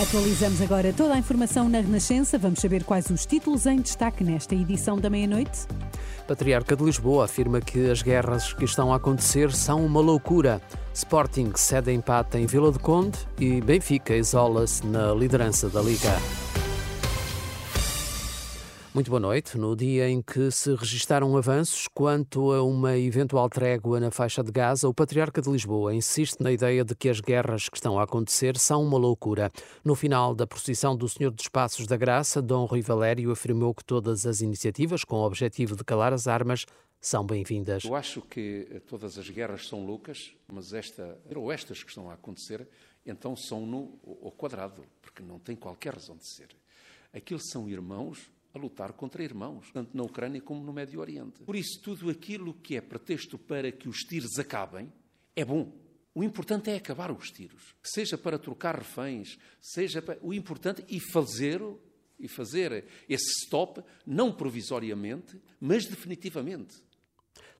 Atualizamos agora toda a informação na Renascença. Vamos saber quais os títulos em destaque nesta edição da meia-noite. Patriarca de Lisboa afirma que as guerras que estão a acontecer são uma loucura. Sporting cede empate em Vila do Conde e Benfica isola-se na liderança da Liga. Muito boa noite. No dia em que se registaram avanços quanto a uma eventual trégua na faixa de Gaza, o Patriarca de Lisboa insiste na ideia de que as guerras que estão a acontecer são uma loucura. No final da procissão do Senhor dos Passos da Graça, Dom Rui Valério afirmou que todas as iniciativas com o objetivo de calar as armas são bem-vindas. Eu acho que todas as guerras são loucas, mas esta, ou estas que estão a acontecer, então são no ao quadrado, porque não tem qualquer razão de ser. Aqueles são irmãos a lutar contra irmãos, tanto na Ucrânia como no Médio Oriente. Por isso, tudo aquilo que é pretexto para que os tiros acabem é bom. O importante é acabar os tiros, seja para trocar reféns, seja para... o importante e fazer e fazer esse stop não provisoriamente, mas definitivamente.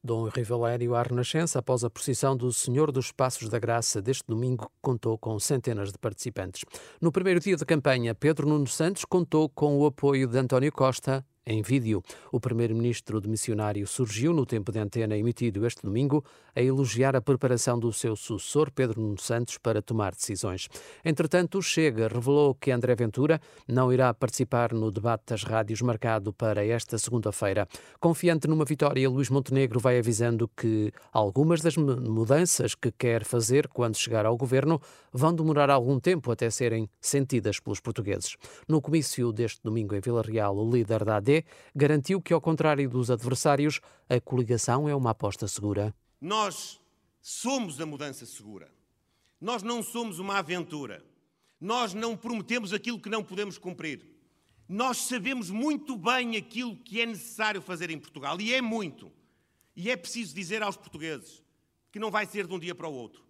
Dom Rivalério à Renascença, após a procissão do Senhor dos Passos da Graça deste domingo, contou com centenas de participantes. No primeiro dia de campanha, Pedro Nuno Santos contou com o apoio de António Costa, em vídeo. O primeiro-ministro de missionário surgiu no tempo de antena emitido este domingo a elogiar a preparação do seu sucessor, Pedro Nuno Santos, para tomar decisões. Entretanto, Chega revelou que André Ventura não irá participar no debate das rádios marcado para esta segunda-feira. Confiante numa vitória, Luís Montenegro vai avisando que algumas das mudanças que quer fazer quando chegar ao governo vão demorar algum tempo até serem sentidas pelos portugueses. No comício deste domingo em Vila Real, o líder da AD garantiu que, ao contrário dos adversários, a coligação é uma aposta segura. Nós somos a mudança segura. Nós não somos uma aventura. Nós não prometemos aquilo que não podemos cumprir. Nós sabemos muito bem aquilo que é necessário fazer em Portugal, e é muito. E é preciso dizer aos portugueses que não vai ser de um dia para o outro.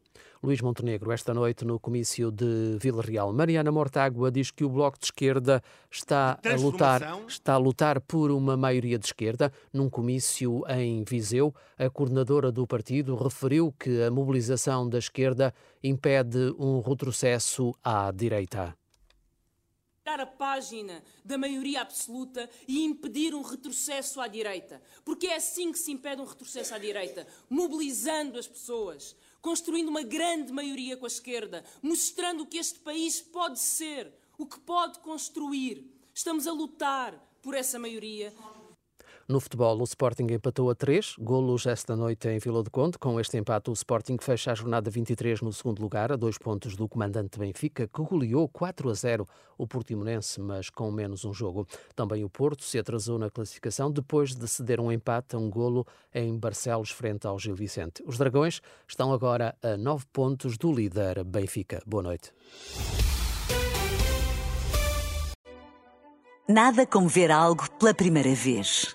Luís Montenegro, esta noite no comício de Vila Real. Mariana Mortágua diz que o Bloco de Esquerda está a lutar, está a lutar por uma maioria de esquerda. Num comício em Viseu, a coordenadora do partido referiu que a mobilização da esquerda impede um retrocesso à direita a página da maioria absoluta e impedir um retrocesso à direita. Porque é assim que se impede um retrocesso à direita, mobilizando as pessoas, construindo uma grande maioria com a esquerda, mostrando o que este país pode ser, o que pode construir. Estamos a lutar por essa maioria no futebol, o Sporting empatou a 3, golos esta noite em Vila do Conde. Com este empate, o Sporting fecha a jornada 23 no segundo lugar, a dois pontos do comandante Benfica, que goleou 4 a 0 o Portimonense, mas com menos um jogo. Também o Porto se atrasou na classificação depois de ceder um empate a um golo em Barcelos frente ao Gil Vicente. Os Dragões estão agora a 9 pontos do líder Benfica. Boa noite. Nada como ver algo pela primeira vez.